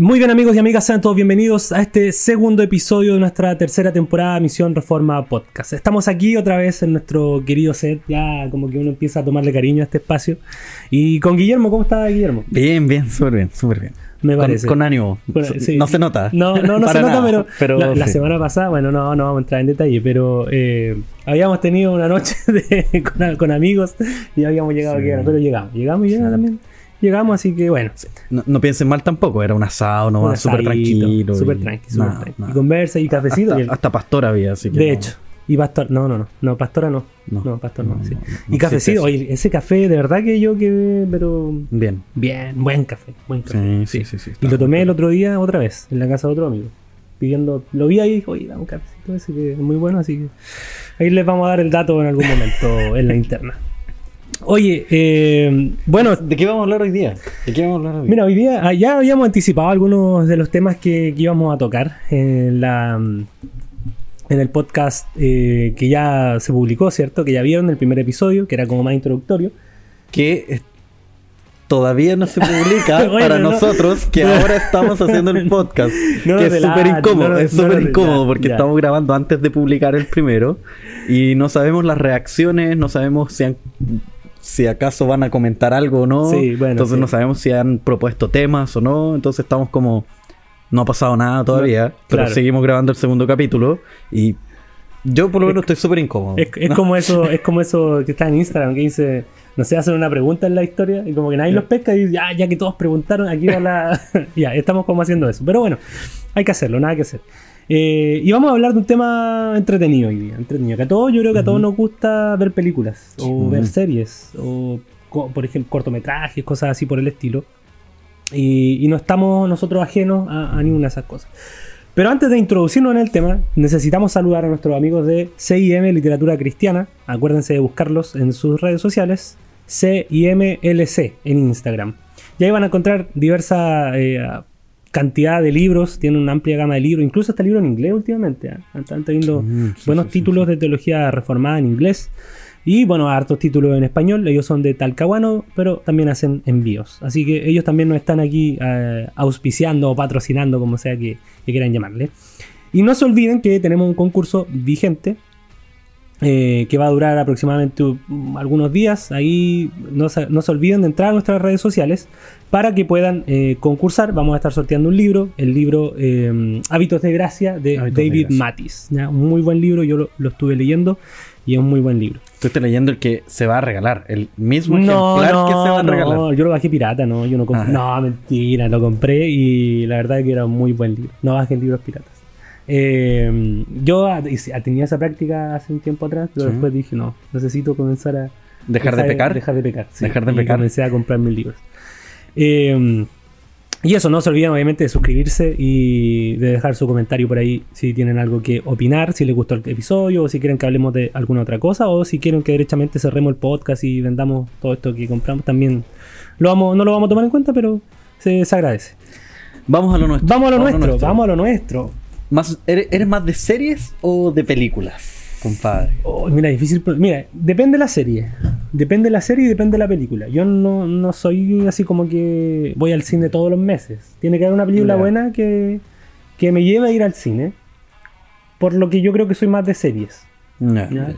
Muy bien amigos y amigas, sean todos bienvenidos a este segundo episodio de nuestra tercera temporada Misión Reforma Podcast. Estamos aquí otra vez en nuestro querido set, ya como que uno empieza a tomarle cariño a este espacio. Y con Guillermo, ¿cómo está Guillermo? Bien, bien, súper bien, súper bien. Me Con- parece. Con, ánimo. Bueno, sí. No se nota. No, no, no se nota, nada, pero, la, la sí. semana pasada, bueno, no, no vamos a entrar en detalle, pero eh, habíamos tenido una noche de- con, con amigos y habíamos llegado Sí. aquí, pero llegamos, llegamos y Sí. también. Llegamos, así que bueno. No, no piensen mal tampoco, era un asado, no, súper tranquilo. Súper y- tranqui, súper nada, tranqui. nada. Y conversa y cafecito. y el- Hasta, hasta pastor había, así que. de no. hecho. Y pastor, no, no, no, no, pastora no. No, No. pastor no. Sí. y cafecito, oye, ese café, de verdad que yo quedé, pero Bien. bien, buen café, buen café. Sí, sí, sí. sí, Y lo tomé el otro día otra vez, en la casa de otro amigo. Pidiendo, lo vi ahí y dije, oye, da un cafecito ese que es muy bueno, así que ahí les vamos a dar el dato en algún momento en la interna. Oye, eh, bueno, ¿De qué vamos a hablar hoy día? ¿De qué vamos a hablar hoy? mira, hoy día ah, ya habíamos anticipado algunos de los temas que, que íbamos a tocar en la en el podcast eh, que ya se publicó, ¿cierto? Que ya vieron el primer episodio, que era como más introductorio. que todavía no se publica para no- nosotros que ahora estamos haciendo el podcast. No que es súper incómodo, no es súper incómodo porque ya. estamos grabando antes de publicar el primero y no sabemos las reacciones, no sabemos si han- si acaso van a comentar algo o no. Sí, bueno, entonces sí. no sabemos si han propuesto temas o no. Entonces estamos como no ha pasado nada todavía, pero claro. seguimos grabando el segundo capítulo y yo por lo menos estoy súper incómodo. Es, es como eso, es como eso que está en Instagram que dice, no sé, hacen una pregunta en la historia y como que nadie los pesca y ya, ya que todos preguntaron, aquí va la. ya, estamos como haciendo eso. Pero bueno, hay que hacerlo, nada que hacer. Eh, y vamos a hablar de un tema entretenido hoy día. Entretenido. Que a todos, yo creo que a todos nos gusta ver películas, o ver series, o por ejemplo, cortometrajes, cosas así por el estilo. Y, y no estamos nosotros ajenos a, a ninguna de esas cosas. Pero antes de introducirnos en el tema, necesitamos saludar a nuestros amigos de CIM Literatura Cristiana. Acuérdense de buscarlos en sus redes sociales. CIMLC en Instagram. Y ahí van a encontrar diversa eh, cantidad de libros. Tienen una amplia gama de libros. Incluso está libro en inglés últimamente. ¿ah? Están teniendo sí, buenos sí, títulos de teología reformada en inglés. Y bueno, hartos títulos en español. Ellos son de Talcahuano, pero también hacen envíos. Así que ellos también nos están aquí eh, auspiciando o patrocinando, como sea que, que quieran llamarle. Y no se olviden que tenemos un concurso vigente eh, que va a durar aproximadamente algunos días. Ahí no se, no se olviden de entrar a nuestras redes sociales para que puedan eh, concursar. Vamos a estar sorteando un libro, el libro eh, Hábitos de Gracia de Hábitos de David Gracia. Matis. ¿ya? Un muy buen libro, yo lo, lo estuve leyendo y es un muy buen libro. Tú estás leyendo el que se va a regalar, el mismo ejemplar que se va a regalar. no, yo lo bajé pirata, no, yo no compré. No, mentira, lo compré y la verdad es que era un muy buen libro. No bajen libros piratas. Eh, yo tenía esa práctica hace un tiempo atrás, pero Sí. después dije, no, necesito comenzar a Dejar de pecar. Dejar de pecar. sí. Dejar de Y pecar. comencé a comprar mis libros. Eh, y eso, no se olviden obviamente de suscribirse y de dejar su comentario por ahí si tienen algo que opinar, si les gustó el episodio o si quieren que hablemos de alguna otra cosa o si quieren que derechamente cerremos el podcast y vendamos todo esto que compramos también. Lo vamos, no lo vamos a tomar en cuenta, pero se, se agradece. Vamos a lo nuestro. Vamos a lo nuestro, vamos a lo nuestro. Más, ¿eres, eres más de series o de películas, compadre? Oh, mira, difícil. Mira, depende de la serie. Depende de la serie y depende de la película. Yo no, no soy así como que voy al cine todos los meses. Tiene que haber una película buena que, que me lleve a ir al cine. Por lo que yo creo que soy más de series.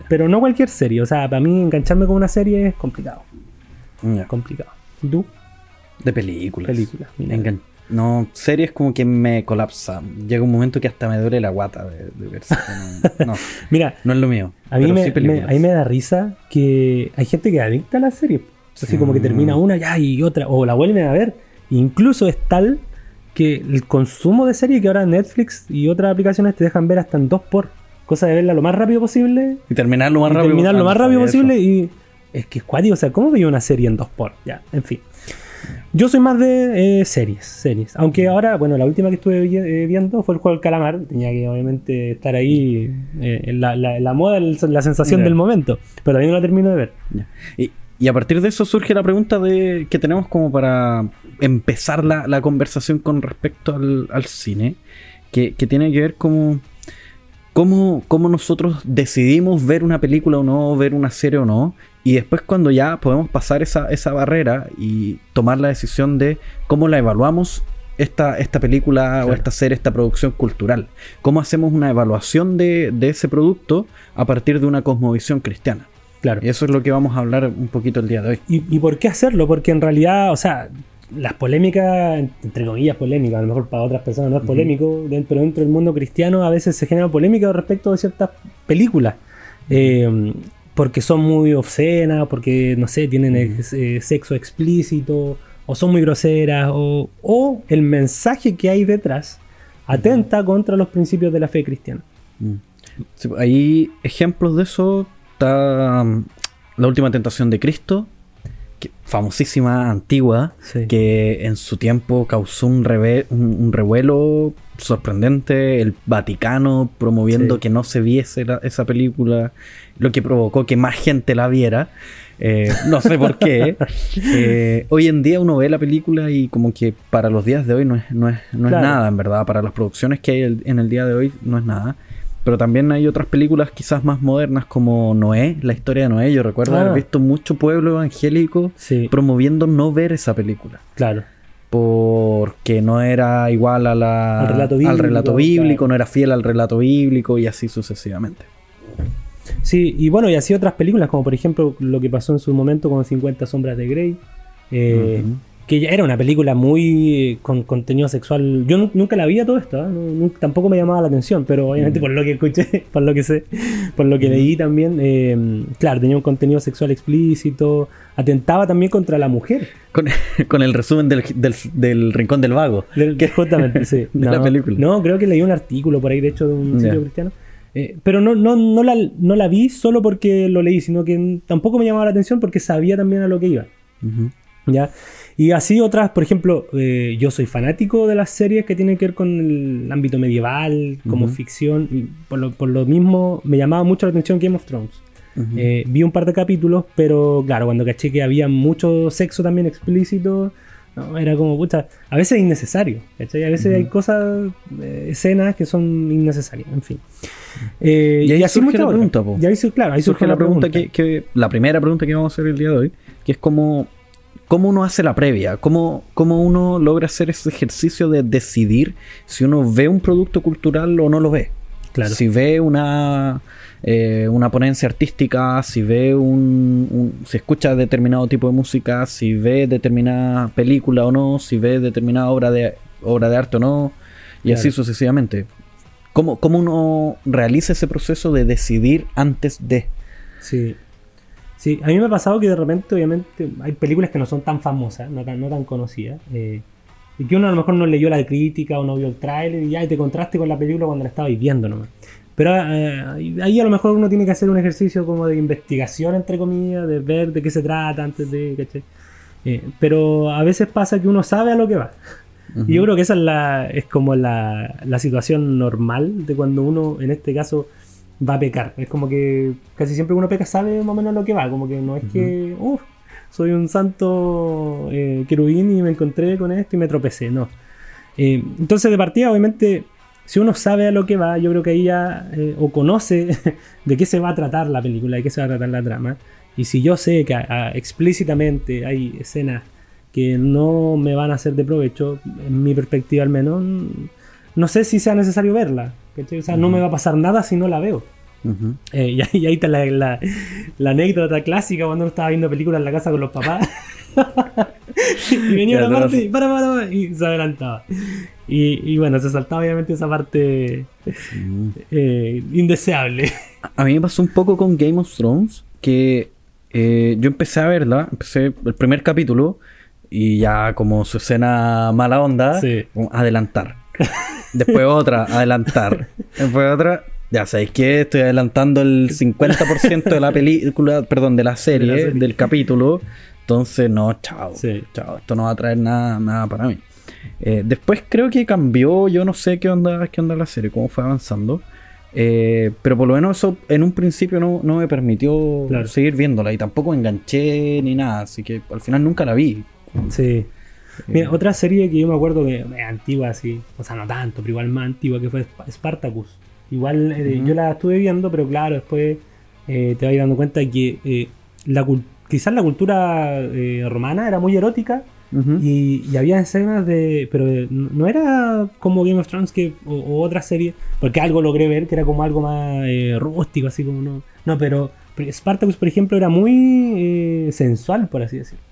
Pero no cualquier serie. O sea, para mí engancharme con una serie es complicado. Complicado. ¿Y tú? De películas. Películas, mira. Engan- No, series como que me colapsa. Llega un momento que hasta me duele la guata de, de ver series. No, no, Mira, no es lo mío. A mí, me, sí me- películas. a mí me da risa que hay gente que es adicta a las series. Así Sí. como que termina una ya y otra, o la vuelven a ver. Incluso es tal que el consumo de serie que ahora Netflix y otras aplicaciones te dejan ver hasta en 2 por Cosa de verla lo más rápido posible. Y terminar lo más y rápido terminar lo Ah, más rápido eso. posible. Y es que es cuático. O sea, ¿cómo veía una serie en 2 por Ya, en fin. Yo soy más de eh, series, series. Aunque ahora, bueno, la última que estuve vi- eh, viendo fue el juego del calamar. Tenía que obviamente estar ahí eh, en la, la- la moda, el- la sensación del momento. Pero todavía no la termino de ver. Y a partir de eso surge la pregunta de que tenemos como para empezar la, la conversación con respecto al, al cine, que, que tiene que ver como cómo, cómo nosotros decidimos ver una película o no, ver una serie o no, y después cuando ya podemos pasar esa, esa barrera y tomar la decisión de cómo la evaluamos esta, esta película Claro. o esta serie, esta producción cultural? ¿Cómo hacemos una evaluación de, de ese producto a partir de una cosmovisión cristiana? Claro. Y eso es lo que vamos a hablar un poquito el día de hoy. ¿Y, y por qué hacerlo? Porque en realidad, o sea, las polémicas, entre comillas polémicas, a lo mejor para otras personas no es polémico, de- pero dentro del mundo cristiano a veces se genera polémica respecto de ciertas películas. Eh, porque son muy obscenas, porque, no sé, tienen ex- eh, sexo explícito, o son muy groseras, o, o el mensaje que hay detrás atenta contra los principios de la fe cristiana. Mm. Sí, hay ejemplos de eso. Está mm, La última tentación de Cristo, que- famosísima, antigua, Sí. que en su tiempo causó un, reve- un, un revuelo sorprendente. El Vaticano promoviendo Sí. que no se viese la- esa película, lo que provocó que más gente la viera. Eh, no sé por qué. Eh, hoy en día uno ve la película y como que para los días de hoy no es, no es, no es Claro. nada, en verdad. Para las producciones que hay el- en el día de hoy no es nada. Pero también hay otras películas quizás más modernas como Noé, la historia de Noé. Yo recuerdo Ah. haber visto mucho pueblo evangélico Sí, promoviendo no ver esa película. claro. Porque no era igual a la, Al relato bíblico, relato bíblico, claro. no era fiel al relato bíblico y así sucesivamente. Sí, y bueno, y así otras películas, como por ejemplo lo que pasó en su momento con 50 Sombras de Grey, eh. Que ya era una película muy con contenido sexual. Yo nu- nunca la vi a todo esto, ¿eh? No- tampoco me llamaba la atención, pero obviamente Mm. por lo que escuché, por lo que sé, por lo que leí también, eh, claro, tenía un contenido sexual explícito, atentaba también contra la mujer. Con, con el resumen del, del, del Rincón del Vago. Del- Justamente, sí. de no, la película. No, creo que leí un artículo por ahí, de hecho, de un sitio cristiano. Eh, pero no, no, no, la, no la vi solo porque lo leí, sino que tampoco me llamaba la atención porque sabía también a lo que iba. ¿ya? Y así otras, por ejemplo, eh, yo soy fanático de las series que tienen que ver con el ámbito medieval, como ficción, y por lo, por lo mismo me llamaba mucho la atención Game of Thrones. Eh, vi un par de capítulos, pero claro, cuando caché que había mucho sexo también explícito, no, era como, pucha, a veces es innecesario, ¿cachai? A veces hay cosas, eh, escenas que son innecesarias, en fin. Eh, Y ahí así surge la pregunta, po. Y ahí claro, ahí surge la pregunta, Que, que- la primera pregunta que vamos a hacer el día de hoy, que es cómo, cómo uno hace la previa, cómo, cómo uno logra hacer ese ejercicio de decidir si uno ve un producto cultural o no lo ve. Claro. Si ve una, eh, una ponencia artística, si ve un, un- si escucha determinado tipo de música, si ve determinada película o no, si ve determinada obra de, obra de arte o no, y Claro. así sucesivamente. ¿Cómo, ¿Cómo uno realiza ese proceso de decidir antes de? Sí. Sí, a mí me ha pasado que de repente, obviamente, hay películas que no son tan famosas, no tan, no tan conocidas, eh, y que uno a lo mejor no leyó la crítica o no vio el tráiler y ya y te contraste con la película cuando la estabas viendo nomás. Pero eh, ahí a lo mejor uno tiene que hacer un ejercicio como de investigación, entre comillas, de ver de qué se trata antes de... Eh, pero a veces pasa que uno sabe a lo que va. Y yo creo que esa es, la, es como la, la situación normal de cuando uno, en este caso, va a pecar. Es como que casi siempre uno peca sabe más o menos lo que va. Como que no es que, uff, soy un santo eh, querubín y me encontré con esto y me tropecé. No. Eh, entonces, de partida, obviamente, si uno sabe a lo que va, yo creo que ahí ya, eh, o conoce de qué se va a tratar la película, de qué se va a tratar la trama. Y si yo sé que explícitamente hay escenas que no me van a hacer de provecho, en mi perspectiva al menos, no sé si sea necesario verla. ¿Cachai? O sea, no me va a pasar nada si no la veo. Eh, y, ahí, y ahí está la, la- la anécdota clásica cuando uno estaba viendo películas en la casa con los papás. y venía una parte y para, para, para, y se adelantaba. Y, y bueno, se saltaba obviamente esa parte eh, indeseable. A mí me pasó un poco con Game of Thrones, que eh, yo empecé a verla, empecé el primer capítulo y ya como su escena mala onda, Sí. adelantar. Después otra, adelantar. Después otra, ya sabéis que estoy adelantando el 50% de la película, perdón, de la serie, De la serie. del capítulo. Entonces, no, chao. Sí. Chao, esto no va a traer nada, nada para mí. Eh, después creo que cambió, yo no sé qué onda, qué onda la serie, cómo fue avanzando. Eh, pero por lo menos eso en un principio no, no me permitió Claro. seguir viéndola y tampoco enganché ni nada, así que al final nunca la vi. Sí. Mira, otra serie que yo me acuerdo que es antigua, así, o sea, no tanto, pero igual más antigua, que fue Sp- Spartacus. Igual eh, yo la estuve viendo, pero claro, después eh, te vas dando cuenta que eh, la quizás la cultura eh, romana era muy erótica, y, y había escenas de. Pero no era como Game of Thrones que, o, o otra serie, porque algo logré ver que era como algo más eh, rústico, así como no. No, pero Spartacus, por ejemplo, era muy eh, sensual, por así decirlo.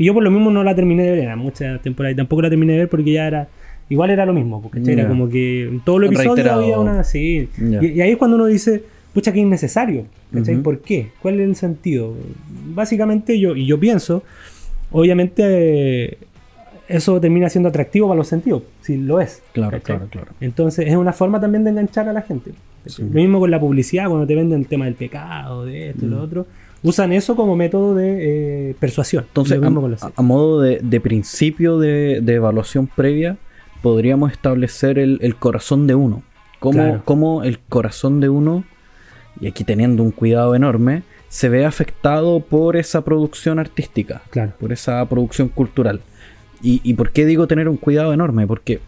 Y yo por lo mismo no la terminé de ver, era muchas temporadas, y tampoco la terminé de ver porque ya era. Igual era lo mismo, porque Ya. era como que en todos los episodios Reiterado. había una. Sí. Y, y ahí es cuando uno dice, pucha, que innecesario. ¿cachai? ¿Por qué? ¿Cuál es el sentido? Básicamente yo, y yo pienso, obviamente eh, eso termina siendo atractivo para los sentidos, si lo es. Claro, ¿cachai? claro, claro. Entonces es una forma también de enganchar a la gente. Sí. Lo mismo con la publicidad, cuando te venden el tema del pecado, de esto y Mm. lo otro. Usan eso como método de eh, persuasión. Entonces, a, a- modo de, de principio de, de evaluación previa, podríamos establecer el, el corazón de uno. Cómo, Claro. cómo el corazón de uno, y aquí teniendo un cuidado enorme, se ve afectado por esa producción artística, Claro. por esa producción cultural. ¿Y, y por qué digo tener un cuidado enorme? Porque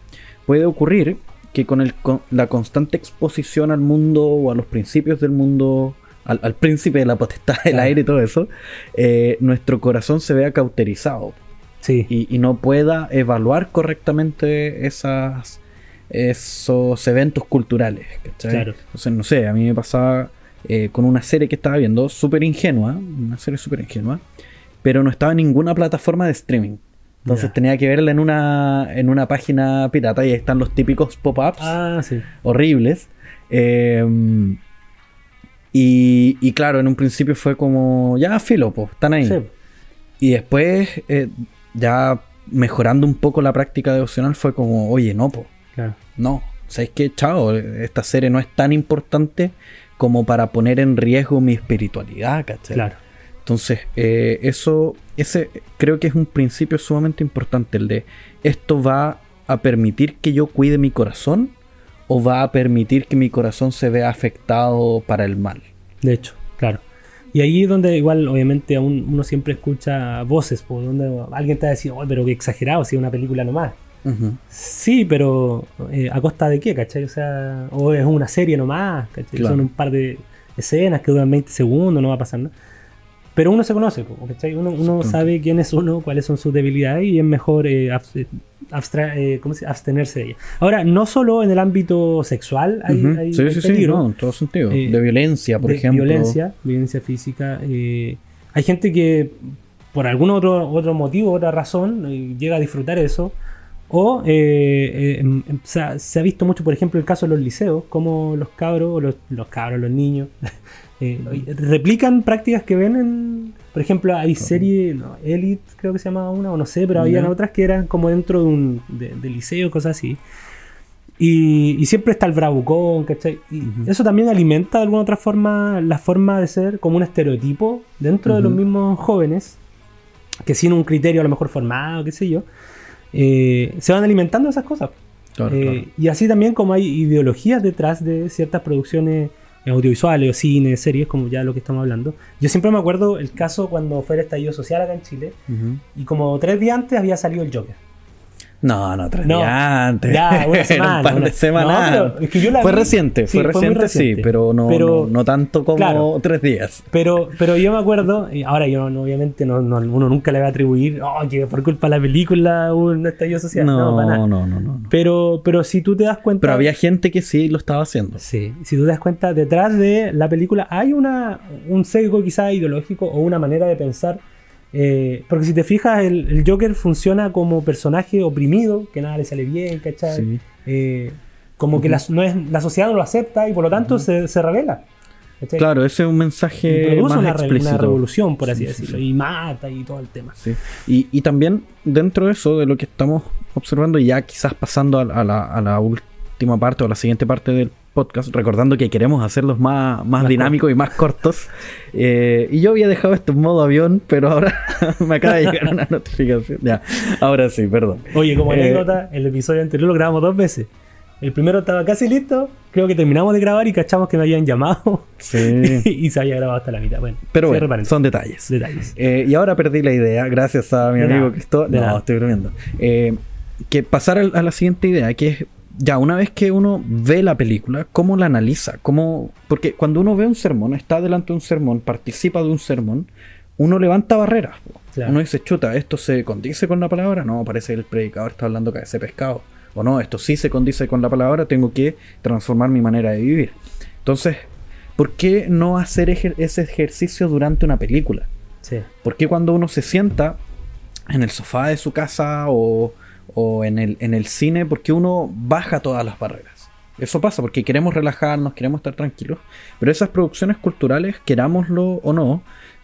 puede ocurrir que con, el, con la constante exposición al mundo o a los principios del mundo, al, al príncipe de la potestad del aire y todo eso, eh, nuestro corazón se vea cauterizado Sí, y, y no pueda evaluar correctamente esas, esos eventos culturales. ¿cachai? Claro. Entonces, no sé, a mí me pasaba eh, con una serie que estaba viendo, súper ingenua, una serie súper ingenua, pero no estaba en ninguna plataforma de streaming. Entonces tenía que verla en una, en una página pirata y ahí están los típicos pop-ups Ah, sí. horribles. Eh, y, y claro, en un principio fue como, ya filo, pues, están ahí. Sí. Y después, eh, ya mejorando un poco la práctica devocional, fue como, oye, no, pues, Claro. no. ¿Sabes qué? Chao, esta serie no es tan importante como para poner en riesgo mi espiritualidad, ¿cachai? Claro. Entonces, eh, eso, ese creo que es un principio sumamente importante, el de esto va a permitir que yo cuide mi corazón o va a permitir que mi corazón se vea afectado para el mal. De hecho, claro. Y ahí es donde igual, obviamente, aún uno siempre escucha voces, por donde alguien te va a decir, oh, pero qué exagerado, si es una película nomás. Sí, pero eh, ¿a costa de qué, cachai? O sea, o es una serie nomás, cachai? Claro. Son un par de escenas que duran 20 segundos, no va a pasar nada. Pero uno se conoce, ¿cachai? Uno, uno sabe quién es uno, cuáles son sus debilidades y es mejor eh, eh, abstra- eh, ¿cómo se dice? abstenerse de ellas. Ahora, no solo en el ámbito sexual hay, Ujú. hay- sí, hay sí, sí, no, en todo sentido. Eh, de violencia, por de ejemplo. Violencia, violencia física. eh, hay gente que por algún otro, otro motivo, otra razón, llega a disfrutar eso. O eh, eh, em- em- se, ha, se ha visto mucho, por ejemplo, el caso de los liceos, como los cabros, los, los cabros, los niños, eh, replican prácticas que ven en. Por ejemplo, hay serie, no, Elite, creo que se llamaba una, o no sé, pero habían Ya. otras que eran como dentro de un de, de liceo, cosas así. Y, y siempre está el bravucón, ¿cachai? Y Ujú. eso también alimenta de alguna otra forma la forma de ser como un estereotipo dentro de los mismos jóvenes, que sin un criterio a lo mejor formado, qué sé yo, eh, se van alimentando esas cosas. Claro, Eh, claro. Y así también como hay ideologías detrás de ciertas producciones audiovisuales o cine, series, como ya lo que estamos hablando. Yo siempre me acuerdo el caso cuando fue el estallido social acá en Chile, Ujú. y como tres días antes había salido el Joker. No, no, tres No, días antes. ya, una semana, un par de semanas. No, pero es que yo la fue vi- reciente, sí, fue reciente, sí, pero no, Pero- no, no tanto como claro. tres días. Pero, pero yo me acuerdo, y ahora yo obviamente no, no- uno nunca le va a atribuir, oh, que por culpa de la película hubo un estallido social. No, No, para no, nada. no, no, no. Pero, pero si tú te das cuenta. Pero había gente que sí lo estaba haciendo. Sí, si tú te das cuenta, detrás de la película hay una, un sesgo quizá ideológico o una manera de pensar. Eh, porque si te fijas, el, el Joker funciona como personaje oprimido, que nada le sale bien, ¿cachai? Sí. Eh, como que la, no es, la sociedad no lo acepta y por lo tanto se, se revela. ¿cachai? Claro, ese es un Y mensaje produce más una, explícito. una revolución, por así Sí, sí, decirlo, sí. y mata y todo el tema. Y, y también dentro de eso, de lo que estamos observando, y ya quizás pasando a, a la, a la última parte o a la siguiente parte del podcast, recordando que queremos hacerlos más, más, Más dinámicos y más cortos. eh, y yo había dejado esto en modo avión, pero ahora me acaba de llegar una notificación. Ya, ahora sí, perdón. Oye, como Eh, anécdota, el episodio anterior lo grabamos dos veces. El primero estaba casi listo, creo que terminamos de grabar y cachamos que me habían llamado Sí. y se había grabado hasta la mitad. Bueno, Pero bueno, son detalles. detalles. Eh, y ahora perdí la idea, gracias a mi De amigo Cristóbal. No, nada. estoy bromeando. Que pasar a la siguiente idea, que es, ya, una vez que uno ve la película, ¿cómo la analiza? ¿Cómo? Porque cuando uno ve un sermón, está delante de un sermón, participa de un sermón, uno levanta barreras. Claro. Uno dice, chuta, ¿esto se condice con la palabra? No, parece que el predicador está hablando de ese pescado. O no, esto sí se condice con la palabra, tengo que transformar mi manera de vivir. Entonces, ¿por qué no hacer ejer- ese ejercicio durante una película? Sí. ¿Por qué cuando uno se sienta en el sofá de su casa o, o en, el, en el cine, por qué uno baja todas las barreras? Eso pasa porque queremos relajarnos, queremos estar tranquilos, pero esas producciones culturales, querámoslo o no,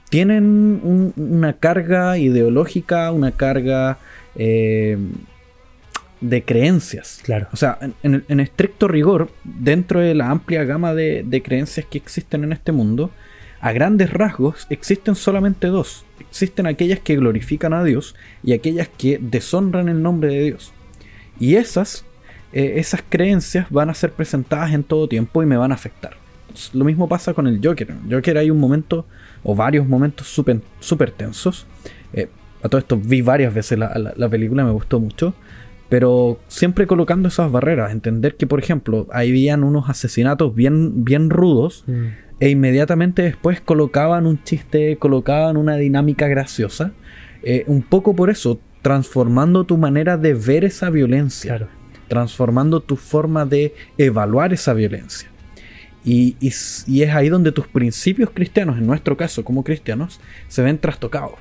tienen un- una carga ideológica, una carga eh, de creencias. Claro. O sea, en, en- en estricto rigor, dentro de la amplia gama de, de creencias que existen en este mundo, a grandes rasgos existen solamente dos. Existen aquellas que glorifican a Dios y aquellas que deshonran el nombre de Dios. Y esas, eh, esas creencias van a ser presentadas en todo tiempo y me van a afectar. Lo mismo pasa con el Joker. En el Joker hay un momento o varios momentos súper súper tensos. Eh, a todo esto vi varias veces la, la- la película, me gustó mucho. Pero siempre colocando esas barreras. Entender que, por ejemplo, habían unos asesinatos bien, bien rudos. Mm. E inmediatamente después colocaban un chiste, colocaban una dinámica graciosa. Eh, un poco por eso, transformando tu manera de ver esa violencia. Claro. Transformando tu forma de evaluar esa violencia. Y, y s- y es ahí donde tus principios cristianos, en nuestro caso como cristianos, se ven trastocados.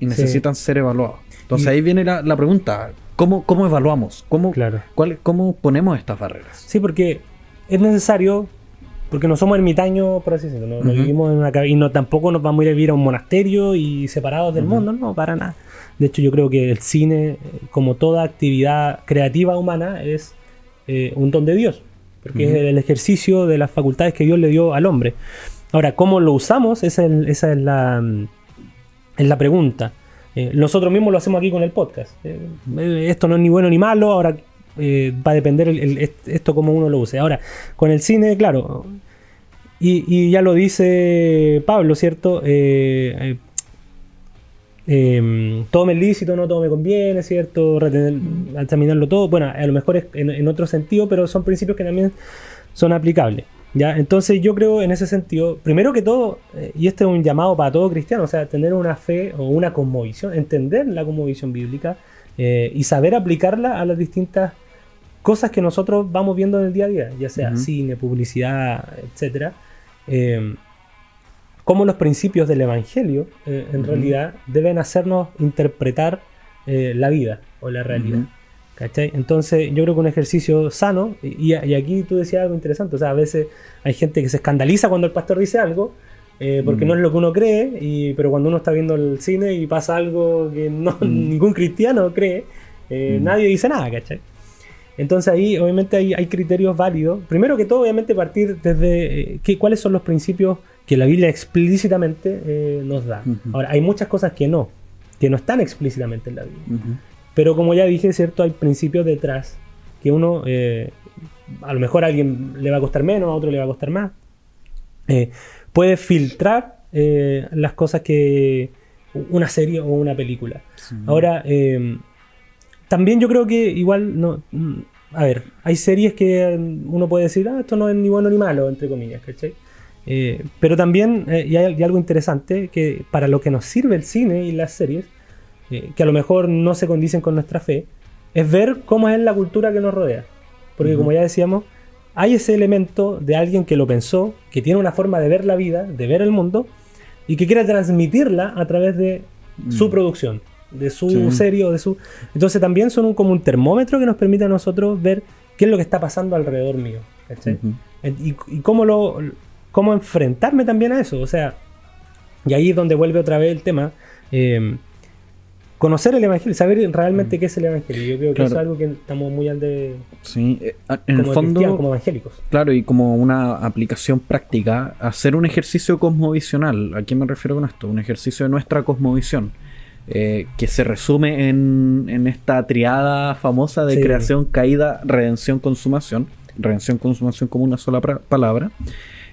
Y Sí. necesitan ser evaluados. Entonces Y- ahí viene la, la pregunta. ¿Cómo, cómo evaluamos? ¿Cómo, Claro. cuál- ¿Cómo ponemos estas barreras? Sí, porque es necesario, porque no somos ermitaños, por así decirlo, no, vivimos en una y no tampoco nos vamos a ir a vivir a un monasterio y separados del mundo, no, para nada. De hecho, yo creo que el cine, eh, como toda actividad creativa humana, es eh, un don de Dios, porque es el ejercicio de las facultades que Dios le dio al hombre. Ahora, ¿cómo lo usamos? Esa es, esa es la, mm, es la pregunta. Eh, nosotros mismos lo hacemos aquí con el podcast. Eh, esto no es ni bueno ni malo, ahora eh, va a depender esto como uno lo use. Ahora, con el cine, claro, y, ya lo dice Pablo, ¿cierto? Eh, eh, eh, todo me lícito, no todo me conviene, ¿cierto? Retener, examinarlo todo. Bueno, a lo mejor es en, otro sentido, pero son principios que también son aplicables. ¿ya? Entonces yo creo en ese sentido, primero que todo, y este es un llamado para todo cristiano, o sea, tener una fe o una cosmovisión, entender la cosmovisión bíblica y saber aplicarla a las distintas cosas que nosotros vamos viendo en el día a día, ya sea cine, publicidad, etcétera. Eh, cómo los principios del Evangelio, eh, en realidad, deben hacernos interpretar eh, la vida o la realidad. Entonces, yo creo que un ejercicio sano, y, y aquí tú decías algo interesante, o sea, a veces hay gente que se escandaliza cuando el pastor dice algo, eh, porque Mm. no es lo que uno cree, y, pero cuando uno está viendo el cine y pasa algo que no, Mm. ningún cristiano cree, eh, Mm. nadie dice nada, ¿cachai? Entonces ahí obviamente hay, hay criterios válidos. Primero que todo, obviamente partir desde eh, cuáles son los principios que la Biblia explícitamente eh, nos da. Ujú. Ahora, hay muchas cosas que no, que no están explícitamente en la Biblia. Ujú. Pero como ya dije, ¿cierto? Hay principios detrás que uno, eh, a lo mejor a alguien le va a costar menos, a otro le va a costar más. Eh, puede filtrar las cosas que una serie o una película. Sí. Ahora, también yo creo que igual no. mm, A ver, hay series que uno puede decir, ah, esto no es ni bueno ni malo, entre comillas, ¿cachai? Eh, pero también, eh, y hay, y algo interesante, que para lo que nos sirve el cine y las series, eh, que a lo mejor no se condicen con nuestra fe, es ver cómo es la cultura que nos rodea. Porque como ya decíamos, hay ese elemento de alguien que lo pensó, que tiene una forma de ver la vida, de ver el mundo, y que quiere transmitirla a través de su Mm. producción, de su Sí. serie o de su... Entonces también son un, como un termómetro que nos permite a nosotros ver qué es lo que está pasando alrededor mío. y, y cómo lo cómo enfrentarme también a eso o sea y ahí es donde vuelve otra vez el tema eh, conocer el evangelio saber realmente qué es el evangelio yo creo que Mm. Claro. eso es algo que estamos muy al de Sí, eh, en el fondo, como evangélicos claro, y como una aplicación práctica, hacer un ejercicio cosmovisional. ¿A qué me refiero con esto? Un ejercicio de nuestra cosmovisión, eh, que se resume en, en esta triada famosa de Sí. creación, caída, redención, consumación. Redención, consumación como una sola palabra.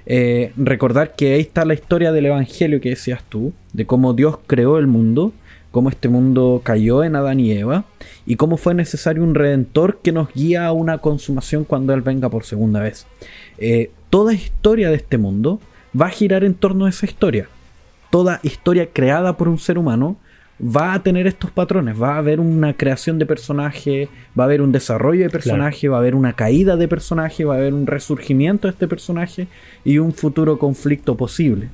Eh, recordar que ahí está la historia del Evangelio que decías tú, de cómo Dios creó el mundo, cómo este mundo cayó en Adán y Eva, y cómo fue necesario un redentor que nos guía a una consumación cuando Él venga por segunda vez. Eh, toda historia de este mundo va a girar en torno a esa historia. toda historia creada por un ser humano va a tener estos patrones, va a haber una creación de personaje, va a haber un desarrollo de personaje, va a haber una caída de personaje, va a haber un resurgimiento de este personaje y un futuro conflicto posible.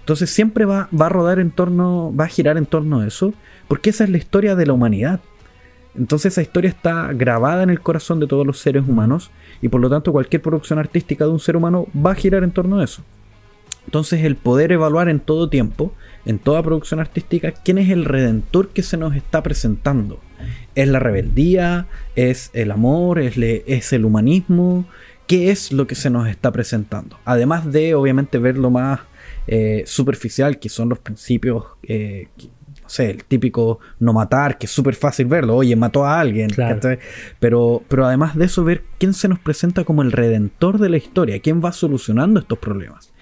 Entonces siempre va, va a rodar en torno, va a girar en torno a eso, porque esa es la historia de la humanidad. Entonces esa historia está grabada en el corazón de todos los seres humanos y por lo tanto cualquier producción artística de un ser humano va a girar en torno a eso. Entonces el poder evaluar en todo tiempo, en toda producción artística, quién es el redentor que se nos está presentando. ¿Es la rebeldía? ¿Es el amor? ¿Es, es el humanismo? ¿Qué es lo que se nos está presentando? Además de obviamente ver lo más eh, superficial, que son los principios eh, sé, el típico no matar, que es súper fácil verlo, oye, mató a alguien. Pero, pero además de eso, ver quién se nos presenta como el redentor de la historia, quién va solucionando estos problemas.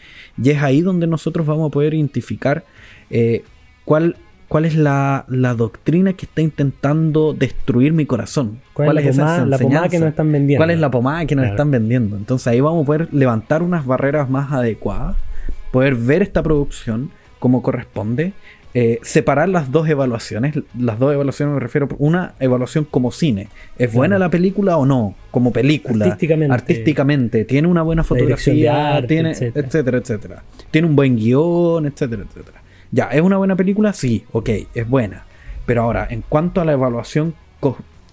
Y es ahí donde nosotros vamos a poder identificar eh, cuál, cuál es la, doctrina que está intentando destruir mi corazón. ¿Cuál, es, esa la pomada que nos están vendiendo? ¿Cuál es la pomada que nos están vendiendo? Entonces ahí vamos a poder levantar unas barreras más adecuadas, poder ver esta producción como corresponde eh, separar las dos evaluaciones. Las dos evaluaciones me refiero a una evaluación como cine. ¿Es buena la película o no? Como película. Artísticamente. Artísticamente. Tiene una buena fotografía, tiene, etcétera. etcétera, Tiene un buen guion, etcétera, etcétera. Ya, ¿es una buena película? Sí, ok, es buena. Pero ahora, en cuanto a la evaluación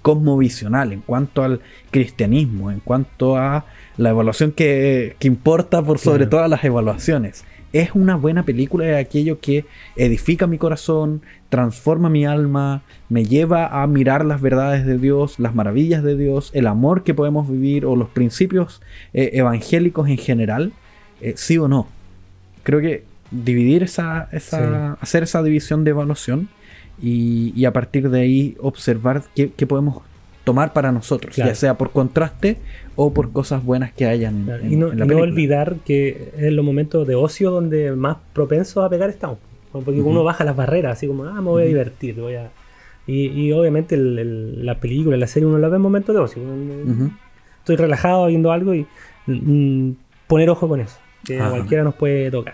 cosmovisional, en cuanto al cristianismo, en cuanto a la evaluación que, importa por sobre todas las evaluaciones es una buena película de aquello que edifica mi corazón, transforma mi alma, me lleva a mirar las verdades de Dios, las maravillas de Dios, el amor que podemos vivir o los principios eh, evangélicos en general, eh, sí o no. Creo que dividir esa, esa hacer esa división de evaluación y, a partir de ahí observar qué, qué podemos tomar para nosotros, ya sea por contraste o por cosas buenas que hayan. En, y no, olvidar que es los momentos de ocio donde más propensos a pegar estamos. Porque uno baja las barreras, así como, ah, me voy a divertir, voy a... Y, obviamente la película, la serie, uno la ve en momentos de ocio. Estoy relajado viendo algo y mm, poner ojo con eso, que cualquiera nos puede tocar.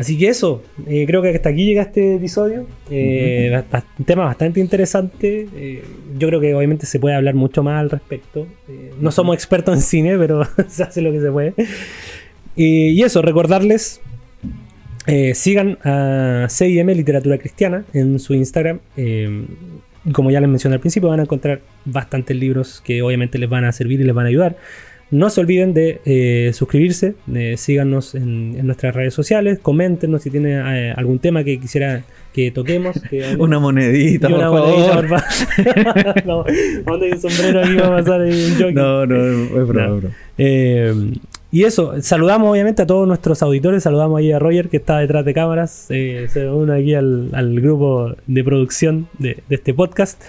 Así que eso, eh, creo que hasta aquí llega este episodio. Eh, un tema bastante interesante. Eh, yo creo que obviamente se puede hablar mucho más al respecto. no somos expertos en cine, pero se hace lo que se puede. y eso, recordarles, sigan a CIM Literatura Cristiana en su Instagram. como ya les mencioné al principio, van a encontrar bastantes libros que obviamente les van a servir y les van a ayudar. No se olviden de eh, suscribirse, de, síganos en, nuestras redes sociales, coméntenos si tienen eh, algún tema que quisiera que toquemos. una monedita, por una favor. Monedita, no, ¿dónde un sombrero aquí va a pasar un jockey? No, no, es bravo. Eh, y eso, saludamos obviamente a todos nuestros auditores, saludamos ahí a Roger que está detrás de cámaras, se une aquí al, grupo de producción de este podcast.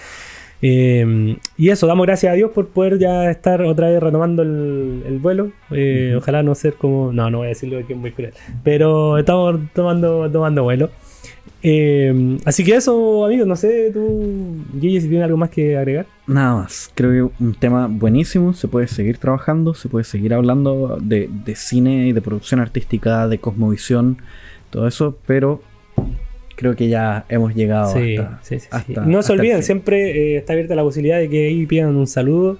Eh, y eso, damos gracias a Dios por poder ya estar otra vez retomando el, vuelo. Eh, ojalá no ser como. No, no voy a decirlo que es muy cruel. Pero estamos tomando, tomando vuelo. Eh, así que eso, amigos, no sé, tú, Gigi, si tienes algo más que agregar. Nada más, creo que un tema buenísimo, se puede seguir trabajando, se puede seguir hablando de, de cine y de producción artística, de cosmovisión, todo eso, pero creo que ya hemos llegado sí, hasta, No se olviden, siempre eh, está abierta la posibilidad de que ahí pidan un saludo.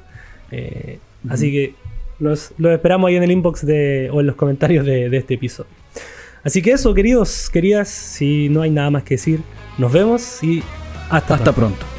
Eh, así que los, esperamos ahí en el inbox de, o en los comentarios de, este episodio. Así que eso, queridos, queridas, si no hay nada más que decir, nos vemos y hasta, hasta pronto.